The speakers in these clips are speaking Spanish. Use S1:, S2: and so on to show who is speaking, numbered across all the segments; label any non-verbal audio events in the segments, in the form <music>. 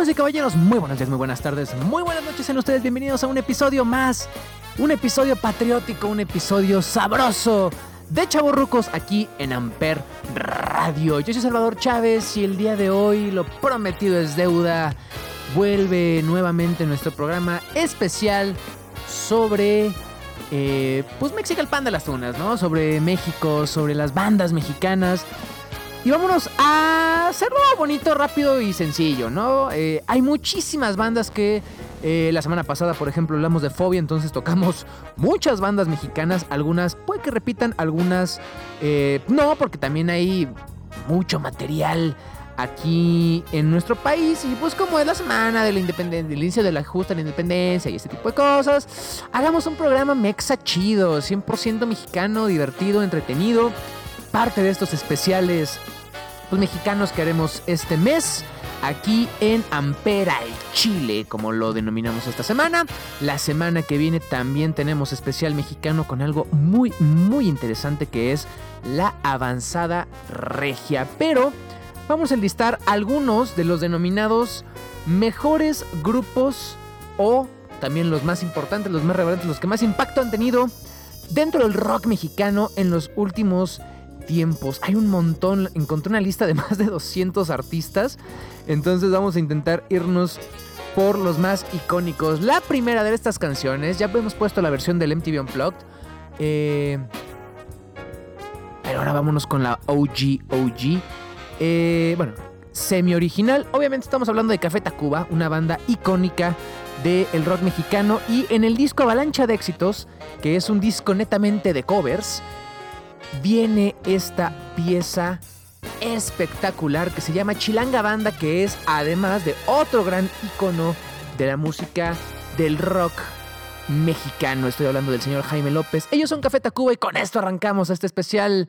S1: Damas y caballeros, muy buenos días, muy buenas tardes, muy buenas noches en ustedes. Bienvenidos a un episodio más, un episodio patriótico, un episodio sabroso de Chavorrucos aquí en Amper Radio. Yo soy Salvador Chávez y el día de hoy lo prometido es deuda. Vuelve nuevamente nuestro programa especial sobre eh, pues Pan de las Tunas, ¿no? Sobre México, sobre las bandas mexicanas. Y vámonos a hacerlo bonito, rápido y sencillo, ¿no? Eh, hay muchísimas bandas que eh, la semana pasada, por ejemplo, hablamos de Fobia, entonces tocamos muchas bandas mexicanas, algunas puede que repitan, algunas eh, no, porque también hay mucho material aquí en nuestro país y pues como es la semana de la independencia, del inicio de la justa la independencia y este tipo de cosas, hagamos un programa mexa chido, 100% mexicano, divertido, entretenido parte de estos especiales pues, mexicanos que haremos este mes aquí en Ampera, el Chile, como lo denominamos esta semana. La semana que viene también tenemos especial mexicano con algo muy, muy interesante que es la avanzada regia. Pero vamos a enlistar algunos de los denominados mejores grupos o también los más importantes, los más relevantes, los que más impacto han tenido dentro del rock mexicano en los últimos tiempos. Hay un montón, encontré una lista de <laughs> más de 200 artistas, entonces vamos a intentar irnos por los más icónicos. La primera de estas canciones, ya hemos puesto la versión del MTV Unplugged, eh, pero ahora vámonos con la OG OG. Eh, bueno, semi original. Obviamente estamos hablando de Café Tacuba, una banda icónica del rock mexicano. Y en el disco Avalancha de Éxitos, que es un disco netamente de covers, viene esta pieza espectacular que se llama Chilanga Banda, que es además de otro gran icono de la música del rock mexicano. Estoy hablando del señor Jaime López. Ellos son Café Tacuba y con esto arrancamos este especial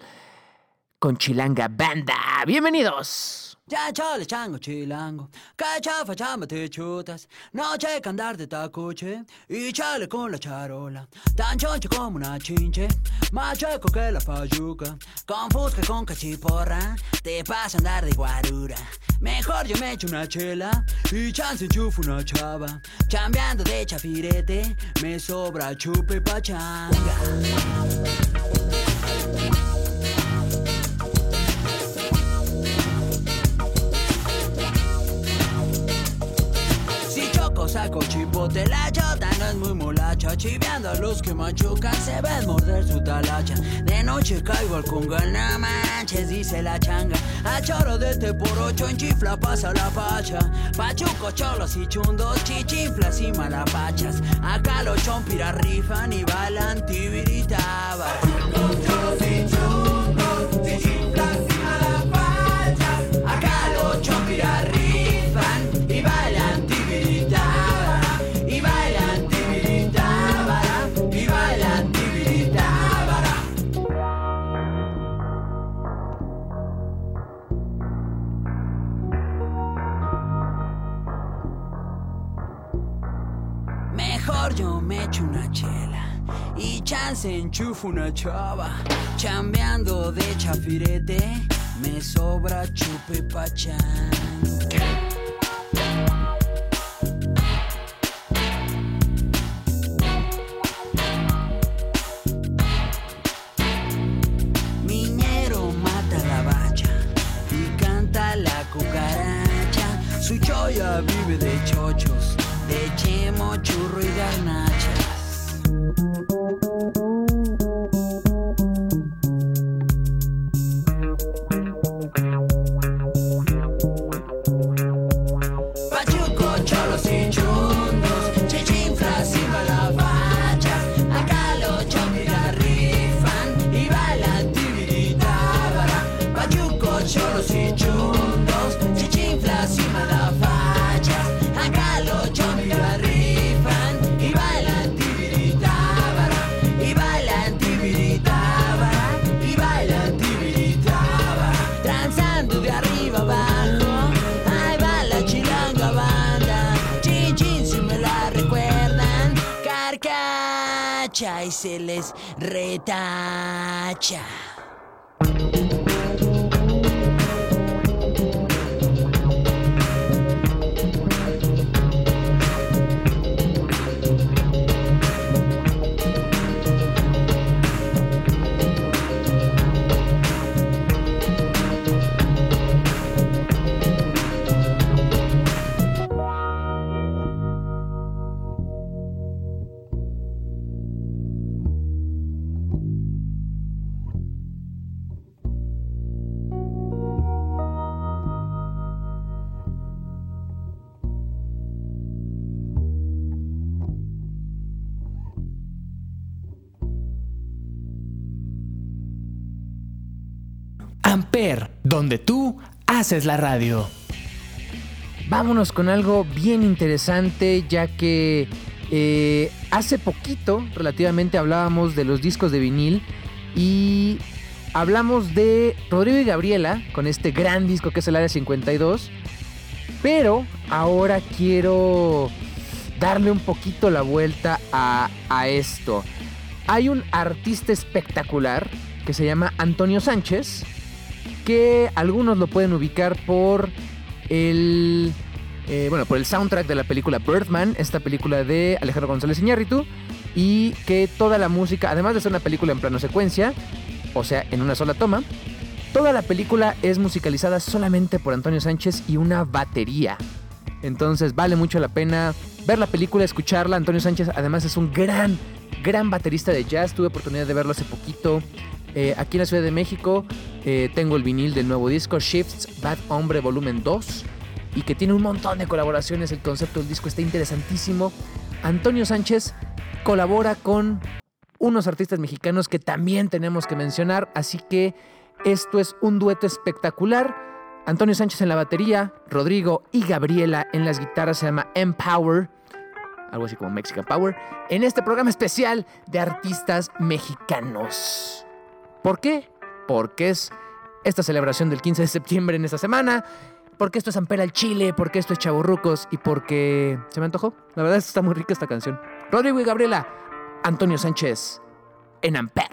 S1: con Chilanga Banda. Bienvenidos.
S2: Ya chale chango chilango, que chafa chamba te chutas, no checa andar de tacuche y chale con la charola, tan choncho como una chinche, más chueco que la payuca, con fusca con cachiporra, te pasa andar de guarura. Mejor yo me echo una chela y chance enchufo una chava, chambeando de chafirete, me sobra chupe pachanga. Saco chipote La chota no es muy molacha. Chiveando a los que machucan Se ven morder su talacha. De noche caigo al conga No manches, dice la changa. A choro de este por ocho En chifla pasa la pacha Pachuco, cholos y chundos Chichiflas y malapachas. Acá los chompiras rifan Y balan tibiritaba Los cholos y chundos chance enchufo una chava. Chambeando de chafirete, me sobra chupe pachán. Miñero carcacha y se les retacha.
S3: Amper, donde tú haces la radio.
S1: Vámonos con algo bien interesante, ya que eh, hace poquito, relativamente, hablábamos de los discos de vinil y hablamos de Rodrigo y Gabriela con este gran disco que es el Área 52. Pero ahora quiero darle un poquito la vuelta a esto. Hay un artista espectacular que se llama Antonio Sánchez, que algunos lo pueden ubicar por el eh, bueno por el soundtrack de la película Birdman, esta película de Alejandro González Iñárritu y que toda la música, además de ser una película en plano secuencia, o sea, en una sola toma, toda la película es musicalizada solamente por Antonio Sánchez y una batería. Entonces vale mucho la pena ver la película, escucharla. Antonio Sánchez además es un gran, gran baterista de jazz. Tuve oportunidad de verlo hace poquito eh, aquí en la Ciudad de México eh, tengo el vinil del nuevo disco Shifts Bad Hombre Volumen 2 y que tiene un montón de colaboraciones. El concepto del disco está interesantísimo. Antonio Sánchez colabora con unos artistas mexicanos que también tenemos que mencionar, así que esto es un dueto espectacular. Antonio Sánchez en la batería, Rodrigo y Gabriela en las guitarras se llama Empower, algo así como Mexican Power, en este programa especial de artistas mexicanos. ¿Por qué? Porque es esta celebración del 15 de septiembre en esta semana. Porque esto es Ampera al Chile, porque esto es Chaburrucos y porque se me antojó. La verdad es que está muy rica esta canción. Rodrigo y Gabriela, Antonio Sánchez en Amper.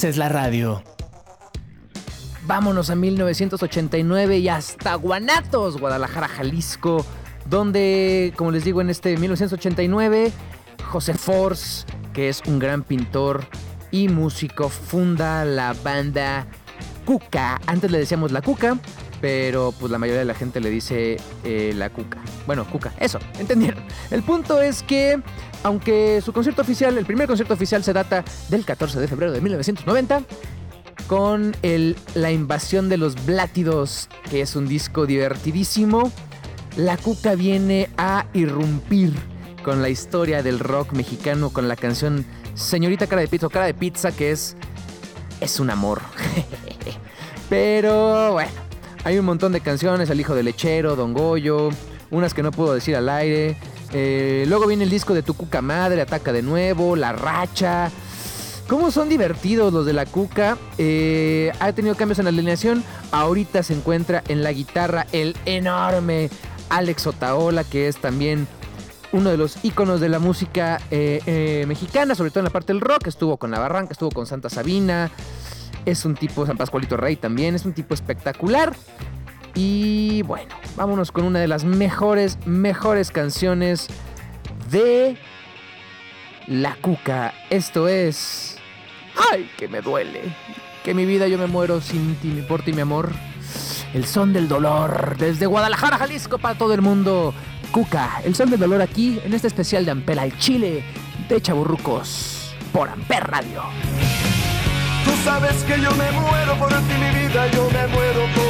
S3: Haces la radio.
S1: Vámonos a 1989 y hasta Guanatos, Guadalajara, Jalisco, donde, como les digo, en este 1989, José Force, que es un gran pintor y músico, funda la banda Cuca. Antes le decíamos la Cuca, pero pues la mayoría de la gente le dice eh, la Cuca. Bueno, Cuca, eso, <laughs> entendieron. El punto es que, aunque su concierto oficial, el primer concierto oficial se data del 14 de febrero de 1990, con el, La invasión de los Blátidos, que es un disco divertidísimo, la Cuca viene a irrumpir con la historia del rock mexicano, con la canción Señorita Cara de Pizza Cara de Pizza, que es, es un amor. <laughs> Pero bueno, hay un montón de canciones, El Hijo del Lechero, Don Goyo, unas que no puedo decir al aire. Eh, luego viene el disco de Tu Cuca Madre, Ataca de Nuevo, La Racha. ¿Cómo son divertidos los de la Cuca? Eh, ha tenido cambios en la alineación. Ahorita se encuentra en la guitarra el enorme Alex Otaola, que es también uno de los íconos de la música eh, mexicana, sobre todo en la parte del rock. Estuvo con La Barranca, estuvo con Santa Sabina. Es un tipo, San Pascualito Rey también, es un tipo espectacular. Y bueno, vámonos con una de las mejores, mejores canciones de La Cuca. Esto es... ¡Ay, que me duele! Que mi vida yo me muero sin ti, mi por ti, mi amor. El son del dolor, desde Guadalajara, Jalisco, para todo el mundo. Cuca, el son del dolor aquí, en este especial de Amper al Chile, de Chaburrucos, por Amper Radio.
S4: Tú sabes que yo me muero por ti, mi vida, yo me muero por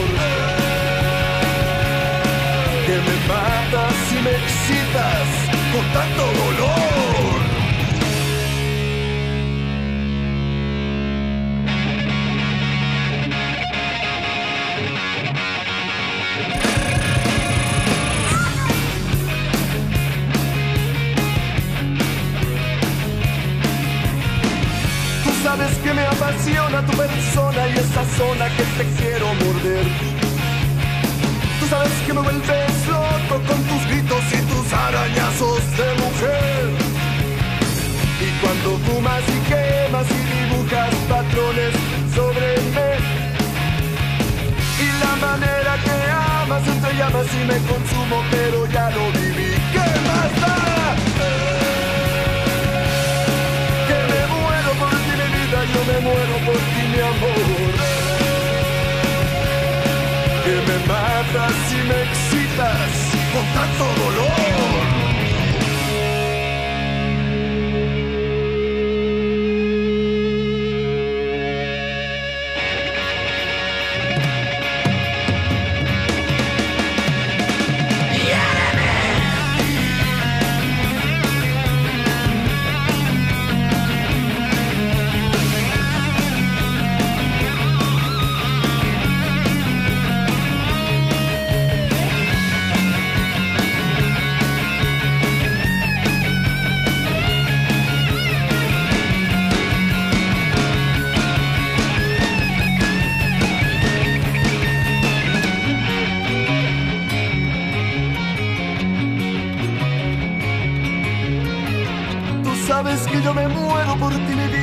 S4: Con tanto dolor. Tú sabes que me apasiona tu persona y esa zona que te quiero morder. Tú sabes que me vuelves loco con tus gritos y arañazos de mujer. Y cuando fumas y quemas y dibujas patrones sobre mí. Y la manera que amas entre llamas y me consumo, pero ya lo viví. ¿Qué más da? Que me muero por ti mi vida, yo me muero por ti mi amor. Que me matas y me excitas con tanto dolor.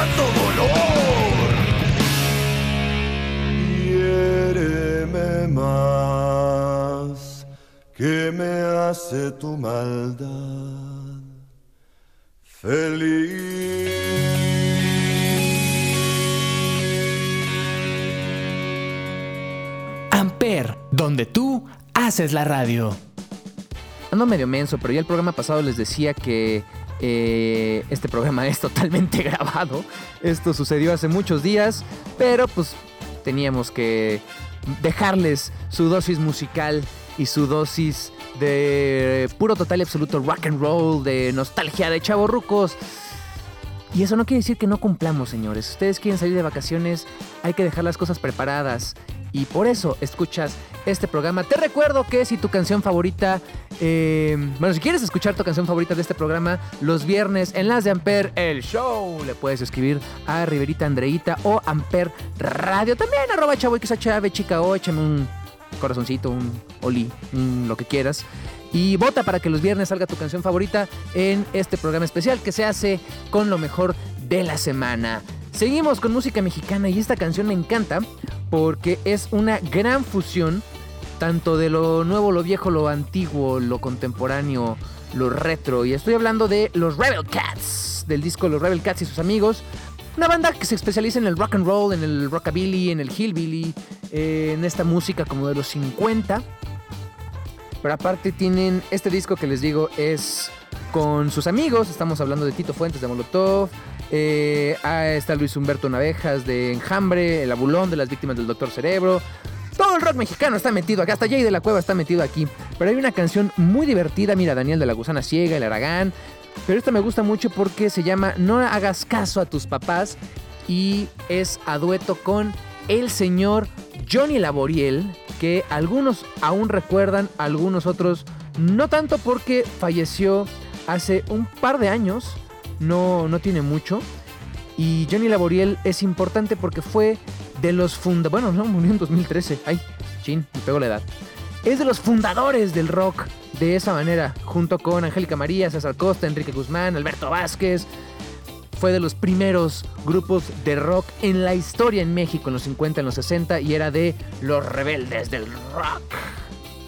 S4: tanto dolor.
S5: Hiéreme más, que me hace tu maldad feliz.
S3: Amper, donde tú haces la radio.
S1: Ando medio menso, pero ya el programa pasado les decía que eh, este programa es totalmente <laughs> grabado. Esto sucedió hace muchos días, pero pues teníamos que dejarles su dosis musical y su dosis de puro total y absoluto rock and roll, de nostalgia de chavorrucos. Y eso no quiere decir que no cumplamos, señores. Si ustedes quieren salir de vacaciones, hay que dejar las cosas preparadas. Y por eso escuchas este programa. Te recuerdo que si tu canción favorita, eh, bueno, si quieres escuchar tu canción favorita de este programa, los viernes en las de Amper, el show, le puedes escribir a Riverita Andreita o Amper Radio. También arroba chavo XHV, chica o échame un corazoncito, un oli, un lo que quieras. Y vota para que los viernes salga tu canción favorita en este programa especial que se hace con lo mejor de la semana. Seguimos con música mexicana y esta canción me encanta porque es una gran fusión tanto de lo nuevo, lo viejo, lo antiguo, lo contemporáneo, lo retro. Y estoy hablando de los Rebel Cats, del disco Los Rebel Cats y sus amigos. Una banda que se especializa en el rock and roll, en el rockabilly, en el hillbilly, eh, en esta música como de los 50. Pero aparte tienen este disco que les digo es con sus amigos. Estamos hablando de Tito Fuentes de Molotov. Eh, ah, está Luis Humberto Navejas de Enjambre, El Abulón de las Víctimas del Doctor Cerebro. Todo el rock mexicano está metido acá, hasta Jay de la Cueva está metido aquí. Pero hay una canción muy divertida, mira, Daniel de la Gusana Ciega, El Aragán. Pero esta me gusta mucho porque se llama No hagas caso a tus papás y es a dueto con el señor Johnny Laboriel, que algunos aún recuerdan, algunos otros no tanto porque falleció hace un par de años, no, no tiene mucho. Y Johnny Laboriel es importante porque fue de los fundadores. Bueno, no, murió en 2013. Ay, chin, me pegó la edad. Es de los fundadores del rock de esa manera, junto con Angélica María, César Costa, Enrique Guzmán, Alberto Vázquez. Fue de los primeros grupos de rock en la historia en México en los 50, en los 60 y era de los rebeldes del rock.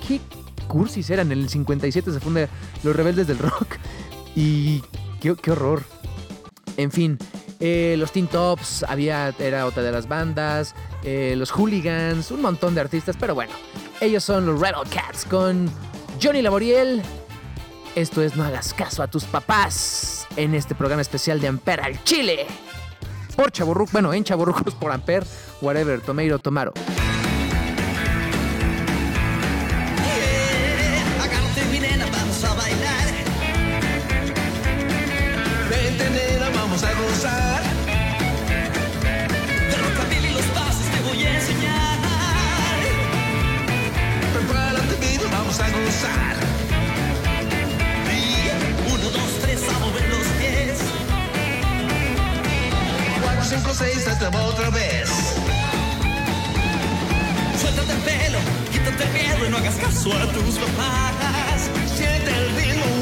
S1: ¿Qué cursis eran? En el 57 se funda los rebeldes del rock y qué, qué horror. En fin, eh, los Teen Tops, había, era otra de las bandas, eh, los Hooligans, un montón de artistas, pero bueno, ellos son los Rebel Cats con Johnny Laboriel. Esto es No hagas caso a tus papás en este programa especial de Amper al Chile. Por Chaburruc, bueno, en Chaburrucos por Amper, whatever, Tomeiro, Tomaro.
S6: 4, 5, 6, hasta otra vez.
S2: Suéltate el pelo, quítate el miedo y no hagas caso a tus papás.
S6: Siente el ritmo,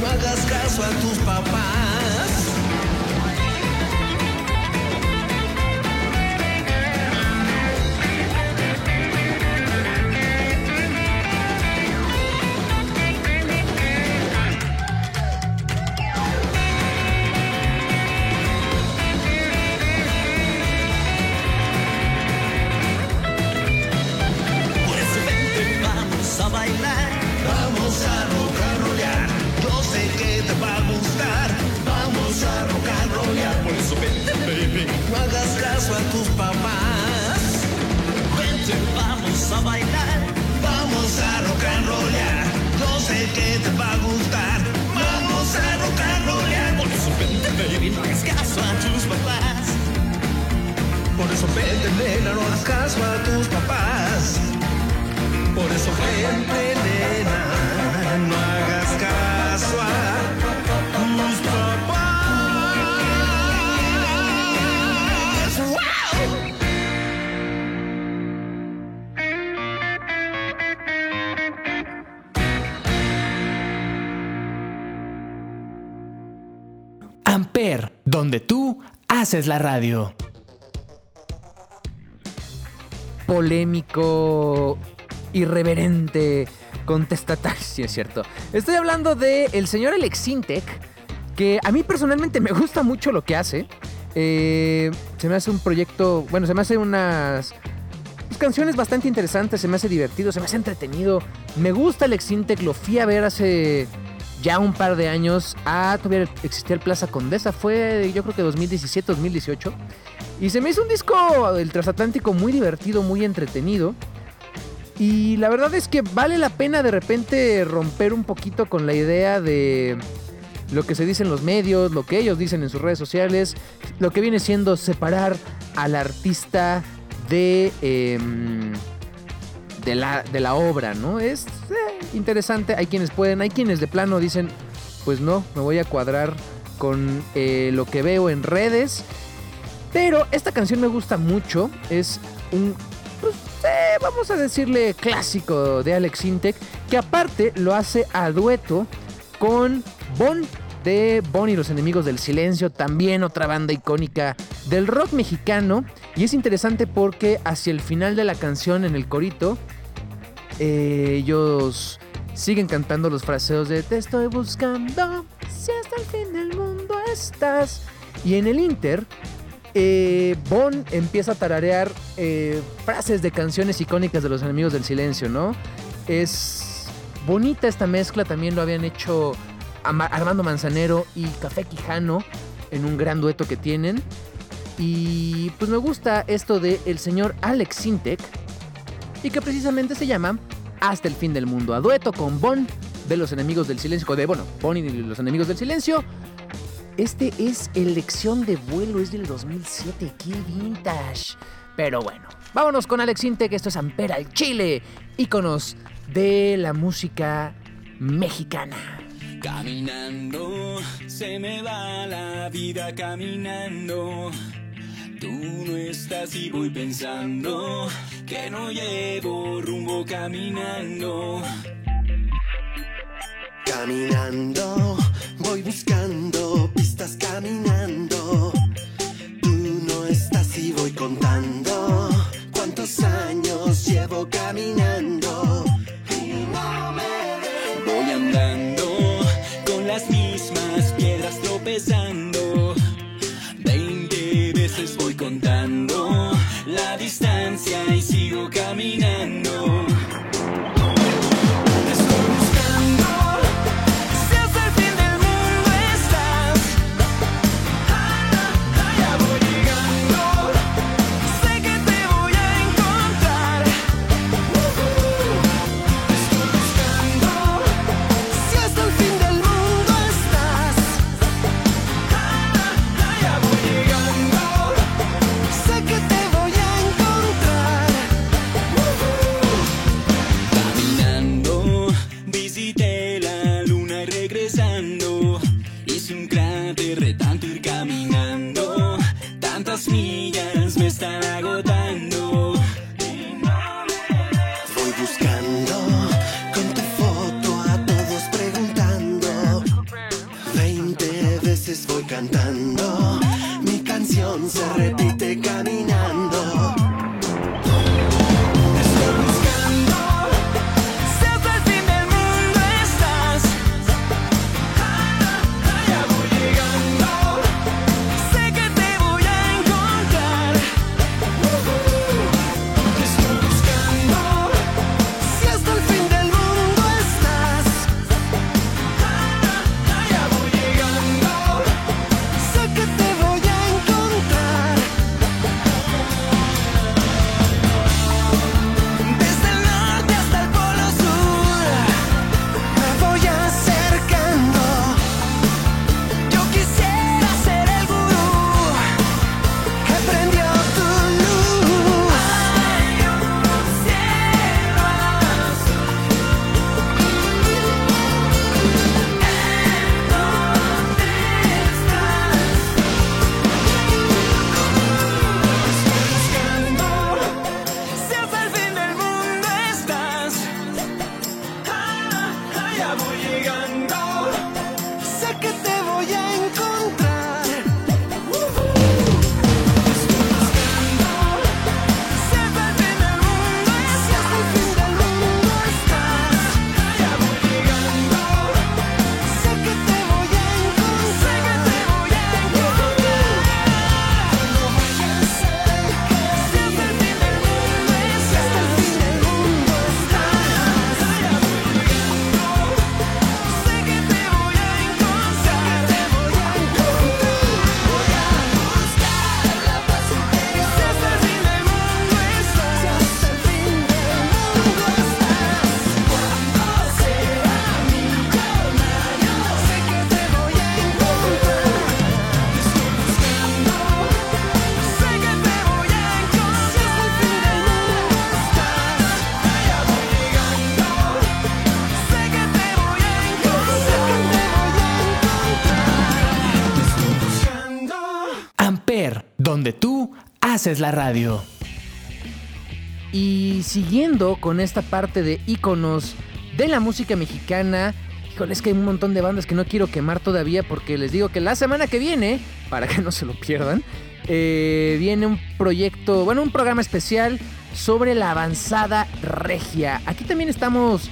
S6: No hagas caso a tus papás.
S2: A
S6: tus papás.
S2: Vente, vamos a bailar.
S6: Vamos a rock and rollar. Yo sé que te va a gustar. Vamos a rock and rollar.
S2: Por eso vente, baby. No hagas caso a tus papás.
S6: Por eso vente, nena, no hagas caso a tus papás. Por eso vente, nena, no hagas caso a
S3: donde tú haces la radio.
S1: Polémico, irreverente, contestatario, <laughs> sí es cierto. Estoy hablando de el señor Alex Sintek, que a mí personalmente me gusta mucho lo que hace. Eh, se me hace un proyecto, bueno, se me hace unas canciones bastante interesantes, se me hace divertido, se me hace entretenido. Me gusta Alex Sintek, lo fui a ver hace ya un par de años. Ah, todavía existía el Plaza Condesa, fue yo creo que 2017, 2018. Y se me hizo un disco del transatlántico muy divertido, muy entretenido. Y la verdad es que vale la pena de repente romper un poquito con la idea de lo que se dice en los medios, lo que ellos dicen en sus redes sociales, lo que viene siendo separar al artista de, em, de, la, de la obra, ¿no? Es eh, interesante, hay quienes pueden, hay quienes de plano dicen, pues no, me voy a cuadrar con eh, lo que veo en redes. Pero esta canción me gusta mucho, es un pues, eh, vamos a decirle clásico de Alex Intec, que aparte lo hace a dueto con Bon de Bon y los enemigos del silencio, también otra banda icónica del rock mexicano. Y es interesante porque hacia el final de la canción, en el corito, eh, ellos siguen cantando los fraseos de Te estoy buscando, si hasta el fin del mundo estás. Y en el Inter, eh, Bon empieza a tararear eh, frases de canciones icónicas de los enemigos del silencio, ¿no? Es bonita esta mezcla, también lo habían hecho Armando Manzanero y Café Quijano en un gran dueto que tienen. Y pues me gusta esto de el señor Alex Sintek y que precisamente se llama Hasta el fin del mundo, a dueto con Bon de los enemigos del silencio, de bueno, Bon y los enemigos del silencio. Este es Elección de vuelo, es del 2007, qué vintage. Pero bueno, vámonos con Alex Intec, esto es Ampera el Chile, íconos de la música mexicana.
S7: Caminando, se me va la vida caminando. Tú no estás y voy pensando que no llevo rumbo caminando.
S8: Caminando, voy buscando pistas caminando. Tú no estás y voy contando cuántos años llevo caminando. Y no me
S7: Voy andando con las mismas piedras tropezando. Distancia y sigo caminando.
S3: Haces la radio.
S1: Y siguiendo con esta parte de íconos de la música mexicana, híjole, es que hay un montón de bandas que no quiero quemar todavía porque les digo que la semana que viene, para que <laughs> no se lo pierdan, eh, viene un proyecto, bueno, un programa especial sobre la avanzada regia. Aquí también estamos,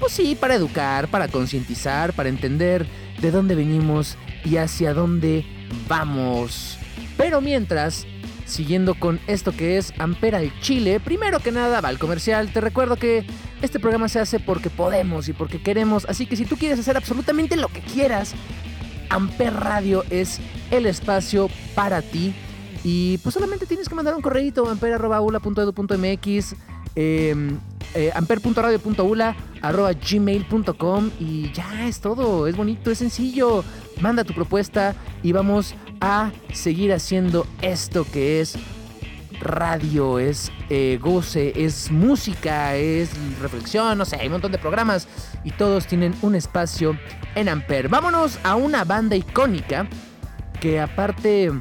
S1: pues sí, para educar, para concientizar, para entender de dónde venimos y hacia dónde vamos. Pero mientras, siguiendo con esto que es Ampera el Chile, primero que nada va al comercial. Te recuerdo que este programa se hace porque podemos y porque queremos. Así que si tú quieres hacer absolutamente lo que quieras, Amper Radio es el espacio para ti. Y pues solamente tienes que mandar un correíto amper.ula.edu.mx eh, eh, amper.radio.ula gmail.com y ya es todo, es bonito, es sencillo. Manda tu propuesta y vamos a seguir haciendo esto que es radio, es eh, goce, es música, es reflexión, no sé, hay un montón de programas y todos tienen un espacio en Amper. Vámonos a una banda icónica que aparte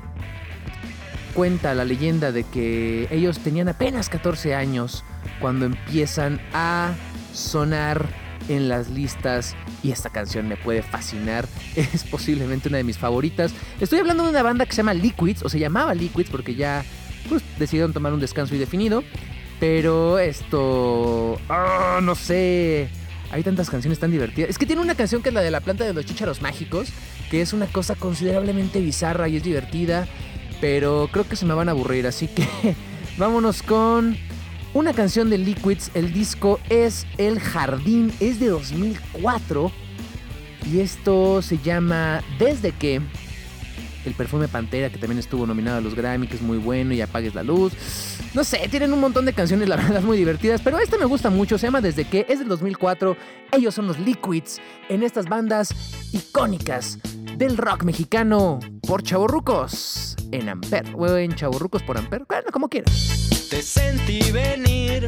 S1: cuenta la leyenda de que ellos tenían apenas 14 años cuando empiezan a sonar en las listas y esta canción me puede fascinar, <laughs> es posiblemente una de mis favoritas. Estoy hablando de una banda que se llama Liquids, o se llamaba Liquids porque ya pues, decidieron tomar un descanso indefinido, pero esto, ah, no sé, hay tantas canciones tan divertidas. Es que tiene una canción que es la de la planta de los chícharos mágicos, que es una cosa considerablemente bizarra y es divertida, pero creo que se me van a aburrir, así que <laughs> vámonos con una canción de Liquids. El disco es El Jardín, es de 2004 y esto se llama Desde que el perfume Pantera, que también estuvo nominado a los Grammy, que es muy bueno, y Apagues la Luz. No sé, tienen un montón de canciones, la <laughs> verdad, muy divertidas, pero esta me gusta mucho, se llama Desde que, es del 2004. Ellos son los Liquids en estas bandas icónicas del rock mexicano por chavorrucos en Amper, o en chavorrucos por Amper, bueno, como quieras.
S7: Te sentí venir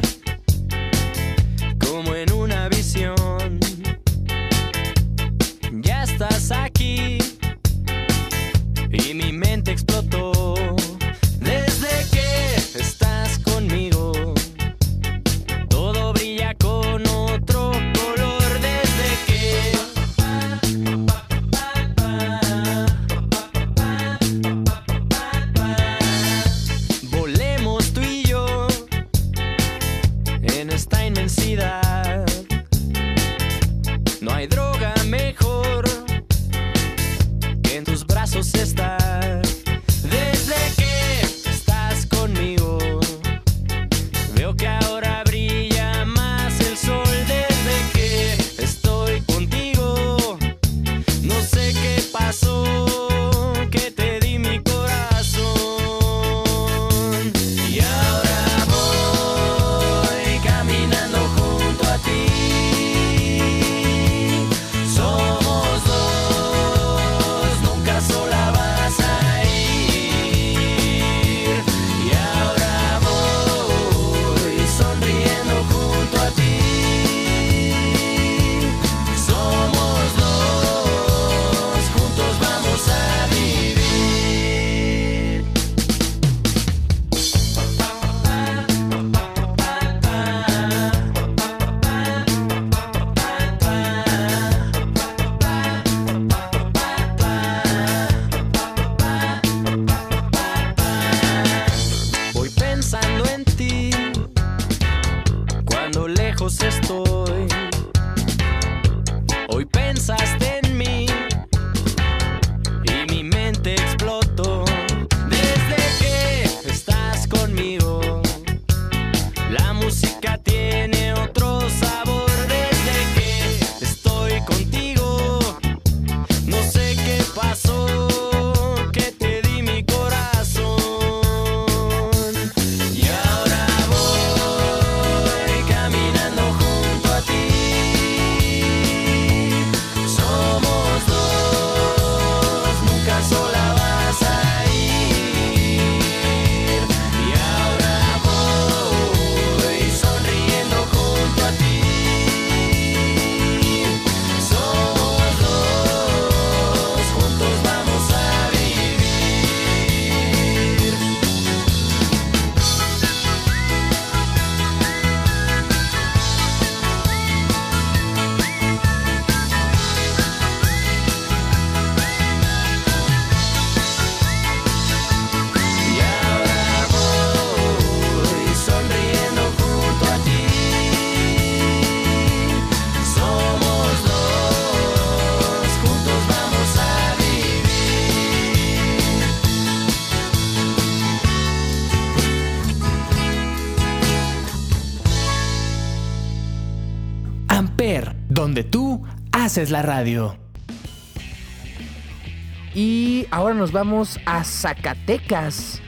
S3: haces la radio.
S1: Y ahora nos vamos a Zacatecas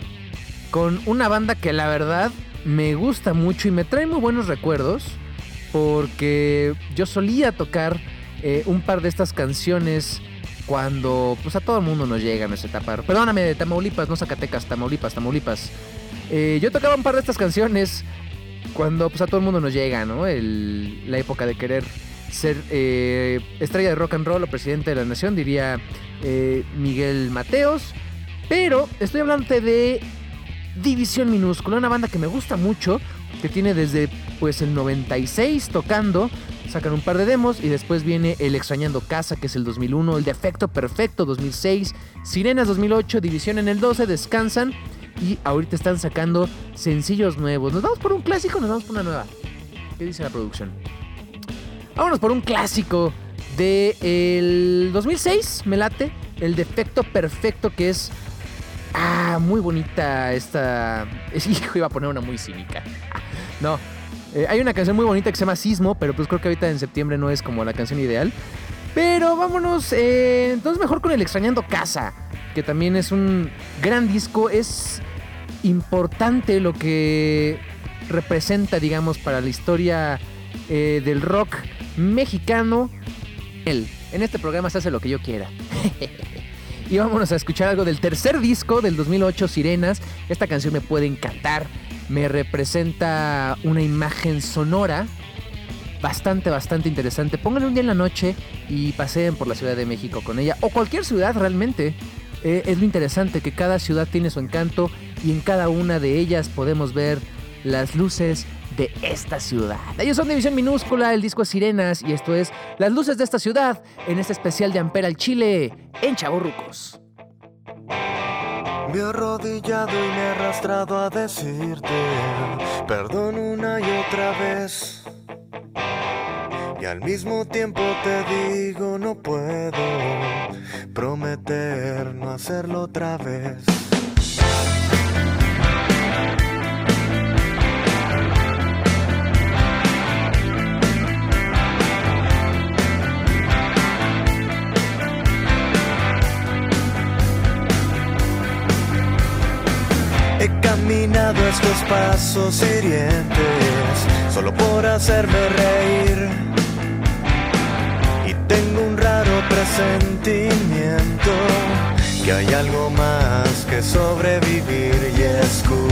S1: con una banda que la verdad me gusta mucho y me trae muy buenos recuerdos porque yo solía tocar eh, un par de estas canciones cuando pues a todo el mundo nos llega en esa etapa. Perdóname, de Tamaulipas, no Zacatecas, Tamaulipas, Tamaulipas. Eh, yo tocaba un par de estas canciones cuando pues a todo el mundo nos llega, ¿no? El- la época de querer ser eh, estrella de rock and roll o presidente de la nación, diría eh, Miguel Mateos. Pero estoy hablando de División Minúscula, una banda que me gusta mucho, que tiene desde pues el 96 tocando, sacan un par de demos y después viene El Extrañando Casa, que es el 2001, El Defecto Perfecto 2006, Sirenas 2008, División en el 12, descansan y ahorita están sacando sencillos nuevos. ¿Nos vamos por un clásico o nos vamos por una nueva? ¿Qué dice la producción? Vámonos por un clásico de el 2006, me late, El Defecto Perfecto, que es Ah, muy bonita esta. <laughs> Hijo, iba a poner una muy cínica. No. Eh, hay una canción muy bonita que se llama Sismo, pero pues creo que ahorita en septiembre no es como la canción ideal. Pero vámonos, eh, entonces mejor con el Extrañando Casa, que también es un gran disco. Es importante lo que representa, digamos, para la historia eh, del rock mexicano. Él, en este programa se hace lo que yo quiera. <laughs> Y vámonos a escuchar algo del tercer disco del 2008, Sirenas. Esta canción me puede encantar. Me representa una imagen sonora bastante, bastante interesante. Pónganle un día en la noche y paseen por la Ciudad de México con ella. O cualquier ciudad realmente. Eh, es lo interesante que cada ciudad tiene su encanto y en cada una de ellas podemos ver las luces de esta ciudad. Ellos son División Minúscula, el disco es Sirenas y esto es Las luces de esta ciudad en este especial de Ampera al Chile en Chavorrucos.
S5: Me he arrodillado y me he arrastrado a decirte perdón una y otra vez. Y al mismo tiempo te digo no puedo prometer no hacerlo otra vez. Caminado estos pasos hirientes solo por hacerme reír. Y tengo un raro presentimiento que hay algo más que sobrevivir y escúchame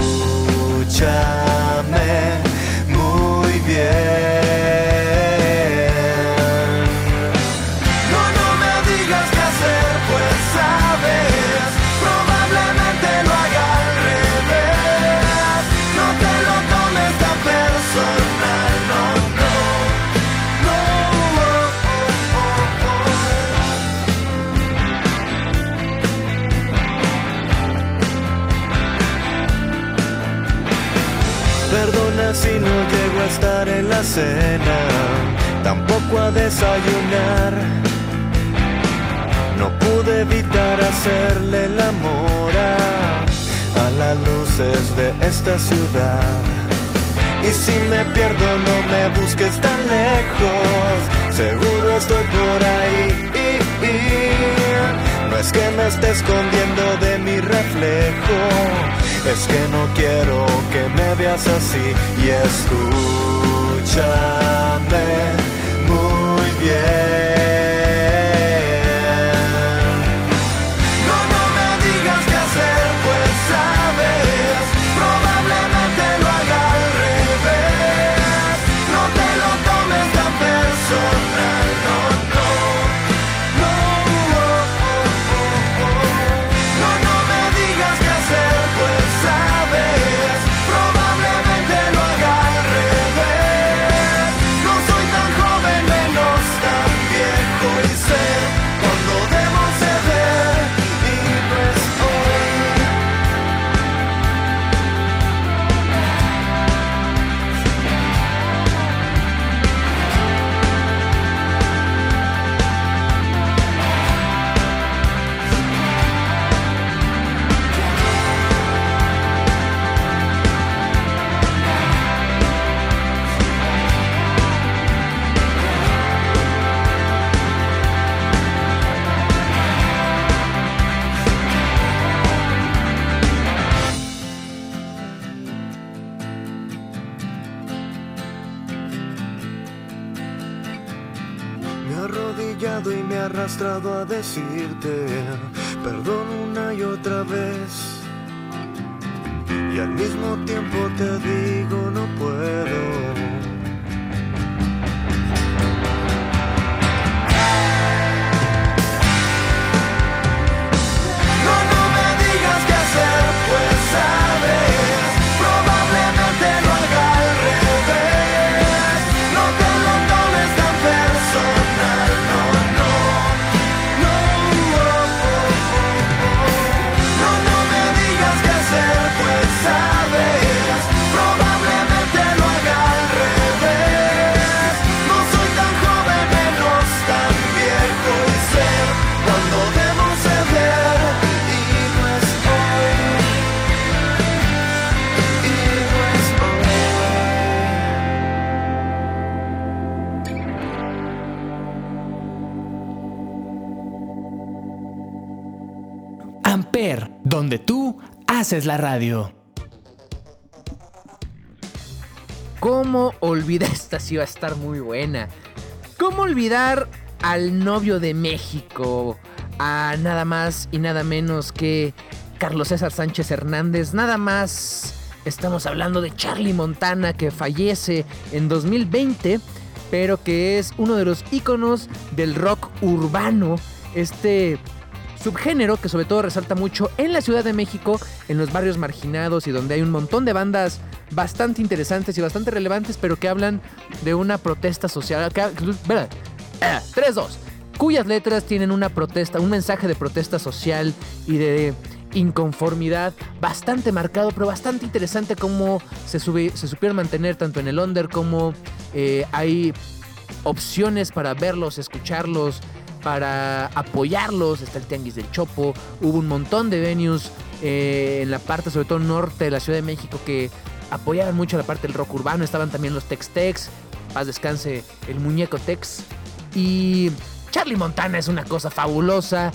S5: muy bien. Cena, tampoco a desayunar. No pude evitar hacerle el amor a, las luces de esta ciudad. Y si me pierdo, no me busques tan lejos, seguro estoy por ahí. No es que me esté escondiendo de mi reflejo, es que no quiero que me veas así y escúchame muy arrastrado a decirte perdón una y otra vez. Y al mismo tiempo te digo no puedo.
S3: Haces la radio.
S1: ¿Cómo olvidar? <laughs> Esta sí va a estar muy buena. ¿Cómo olvidar al novio de México? A nada más y nada menos que Carlos César Sánchez Hernández. Nada más estamos hablando de Charlie Montana que fallece en 2020, pero que es uno de los íconos del rock urbano. Este subgénero que sobre todo resalta mucho en la Ciudad de México, en los barrios marginados y donde hay un montón de bandas bastante interesantes y bastante relevantes, pero que hablan de una protesta social. Que, espera, eh, 3-2. Cuyas letras tienen una protesta, un mensaje de protesta social y de inconformidad bastante marcado, pero bastante interesante cómo se supieron mantener tanto en el under como eh, hay opciones para verlos, escucharlos, para apoyarlos. Está el Tianguis del Chopo. Hubo un montón de venues eh, en la parte, sobre todo norte de la Ciudad de México, que apoyaban mucho la parte del rock urbano. Estaban también los Tex Tex. Paz descanse el muñeco Tex. Y Charlie Montana es una cosa fabulosa.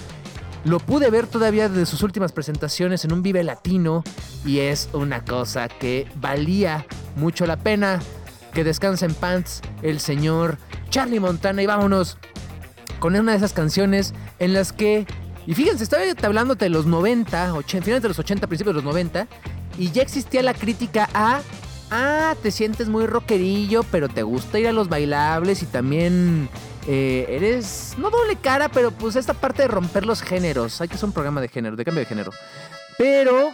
S1: Lo pude ver todavía de sus últimas presentaciones en un Vive Latino y es una cosa que valía mucho la pena. Que descanse en pants el señor Charlie Montana y vámonos con una de esas canciones en las que, y fíjense, estaba hablándote de los 90, 80, finales de los 80, principios de los 90, y ya existía la crítica a, ah, te sientes muy rockerillo, pero te gusta ir a los bailables y también eh, eres, no doble cara, pero pues esta parte de romper los géneros, hay que hacer un programa de género, de cambio de género. Pero,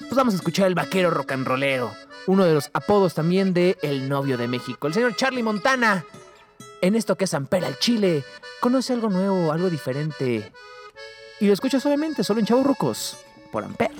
S1: pues vamos a escuchar el vaquero rock and rollero, uno de los apodos también de El novio de México, el señor Charlie Montana en esto que es Ampera al Chile, conoce algo nuevo, algo diferente. Y lo escucha suavemente, solo en Chavos Rucos, por Amper.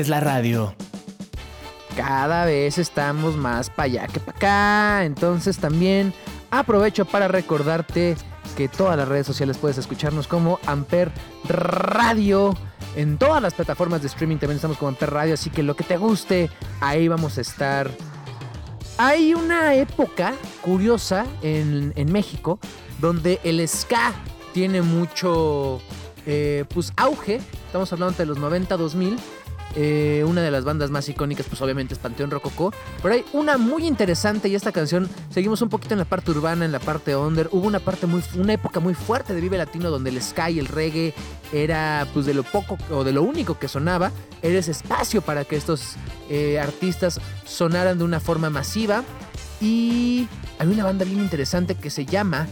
S3: Haces la radio.
S1: Cada vez estamos más para allá que para acá. Entonces también aprovecho para recordarte que todas las redes sociales puedes escucharnos como Amper Radio. En todas las plataformas de streaming también estamos como Amper Radio. Así que lo que te guste, ahí vamos a estar. Hay una época curiosa en, en México donde el ska tiene mucho eh, pues, auge. Estamos hablando de los 90-2000. Eh, una de las bandas más icónicas, pues obviamente es Panteón Rococó. Pero hay una muy interesante y esta canción, seguimos un poquito en la parte urbana, en la parte under. Hubo una parte muy, una época muy fuerte de Vive Latino donde el ska y el reggae era pues de lo poco o de lo único que sonaba. Era ese espacio para que estos eh, artistas sonaran de una forma masiva. Y hay una banda bien interesante que se llama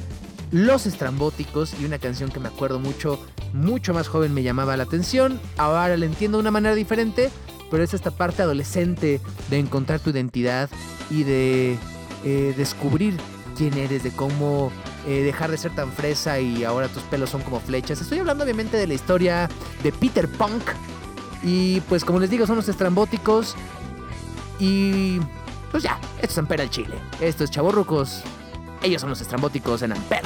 S1: Los Estrambóticos y una canción que me acuerdo mucho, mucho más joven me llamaba la atención. Ahora la entiendo de una manera diferente, pero es esta parte adolescente de encontrar tu identidad y de eh, descubrir quién eres, de cómo eh, dejar de ser tan fresa y ahora tus pelos son como flechas. Estoy hablando obviamente de la historia de Peter Punk. Y pues como les digo, son los estrambóticos. Y pues ya, esto es Amper al Chile. Esto es Chavorrucos. Ellos son los estrambóticos en Amper.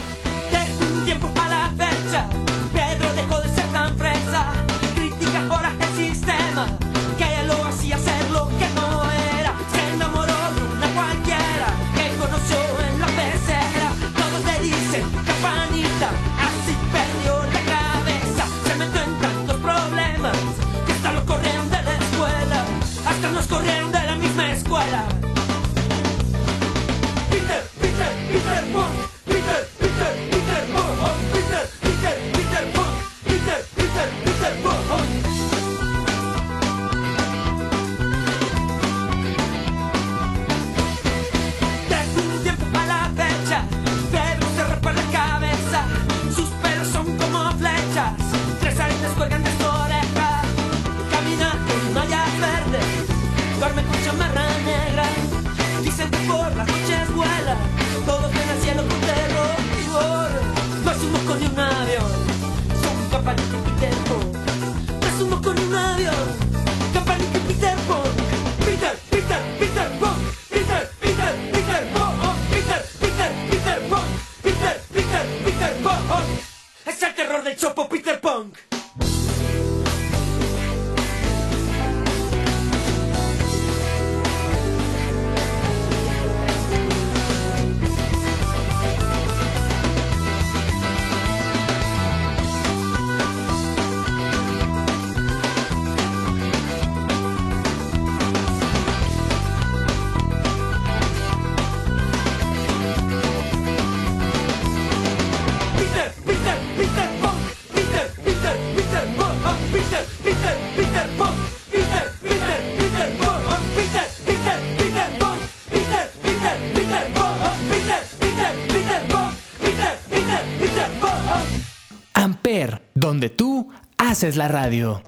S3: Haces la radio.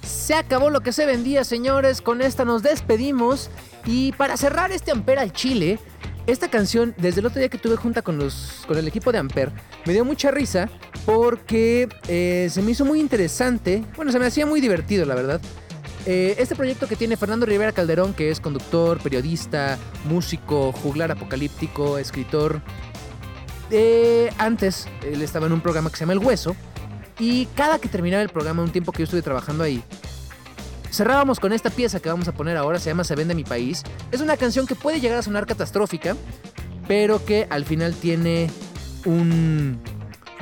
S1: Se acabó lo que se vendía, señores. Con esta nos despedimos. Y para cerrar este Amper al Chile, esta canción, desde el otro día que tuve junta con, los, con el equipo de Amper, me dio mucha risa porque eh, se me hizo muy interesante. Bueno, se me hacía muy divertido, la verdad. Eh, este proyecto que tiene Fernando Rivera Calderón, que es conductor, periodista, músico, juglar apocalíptico, escritor. Eh, antes él estaba en un programa que se llama El Hueso. Y cada que terminaba el programa, un tiempo que yo estuve trabajando ahí, cerrábamos con esta pieza que vamos a poner ahora, se llama Se vende mi país. Es una canción que puede llegar a sonar catastrófica, pero que al final tiene un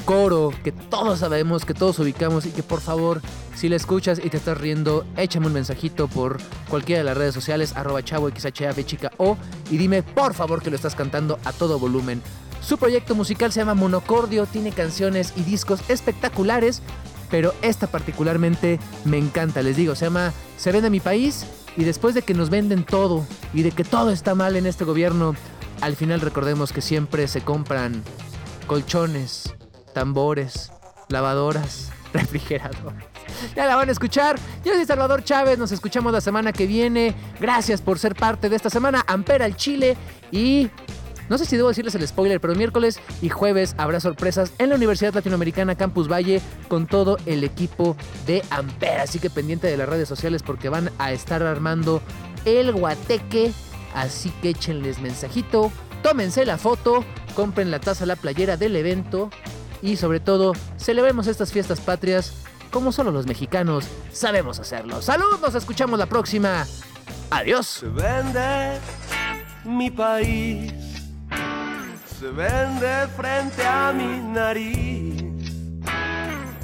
S1: coro que todos sabemos, que todos ubicamos y que por favor, si la escuchas y te estás riendo, échame un mensajito por cualquiera de las redes sociales, arroba chavo XHAB chica o, y dime por favor que lo estás cantando a todo volumen. Su proyecto musical se llama Monocordio, tiene canciones y discos espectaculares, pero esta particularmente me encanta, les digo, se llama Se vende mi país y después de que nos venden todo y de que todo está mal en este gobierno, al final recordemos que siempre se compran colchones, tambores, lavadoras, <laughs> refrigeradores. Ya la van a escuchar. Yo soy Salvador Chávez, nos escuchamos la semana que viene. Gracias por ser parte de esta semana. Ampera al Chile y no sé si debo decirles el spoiler, pero miércoles y jueves habrá sorpresas en la Universidad Latinoamericana Campus Valle con todo el equipo de Ampere. Así que pendiente de las redes sociales porque van a estar armando el guateque. Así que échenles mensajito, tómense la foto, compren la taza, la playera del evento y sobre todo celebremos estas fiestas patrias como solo los mexicanos sabemos hacerlo. Salud, nos escuchamos la próxima. Adiós.
S4: Se vende mi país, se vende frente a mi nariz,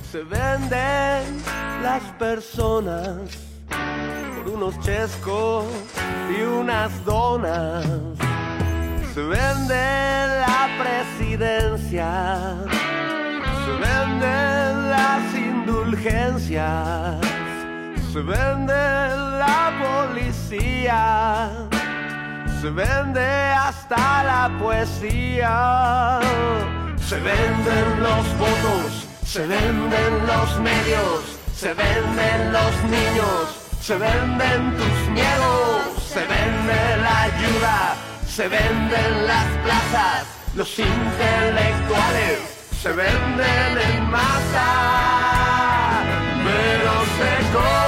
S4: se venden las personas por unos chescos y unas donas, se vende la presidencia, se venden las indulgencias, se vende la policía se vende hasta la poesía. Se venden los votos, se venden los medios, se venden los niños, se venden tus miedos, se vende la ayuda, se venden las plazas, los intelectuales, se venden en masa, pero se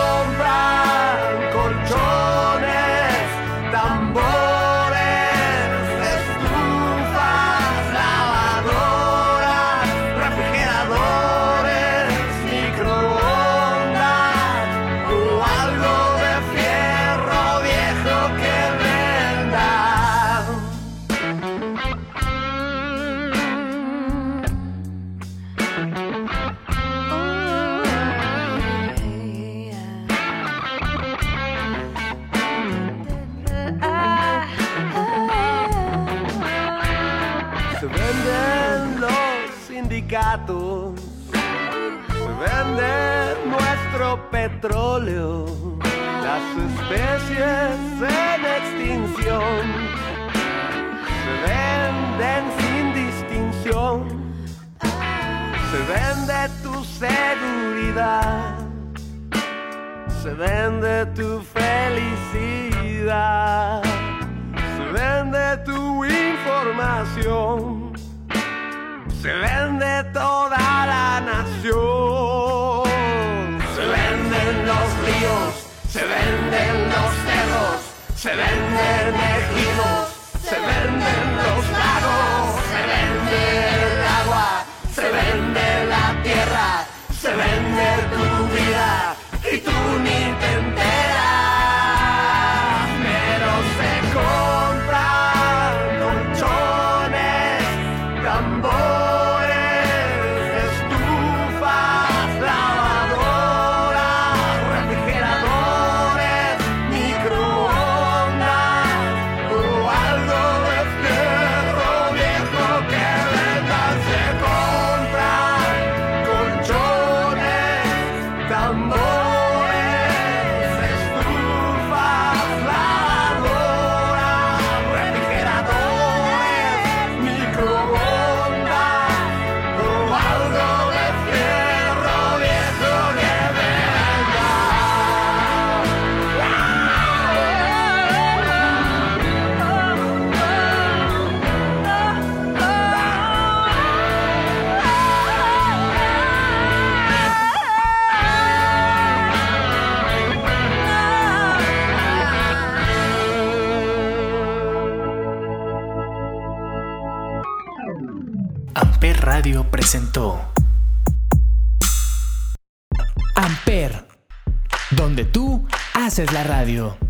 S4: petróleo, las especies en extinción, se venden sin distinción, se vende tu seguridad, se vende tu felicidad. Se vende tu información. Se vende
S3: Haces la radio.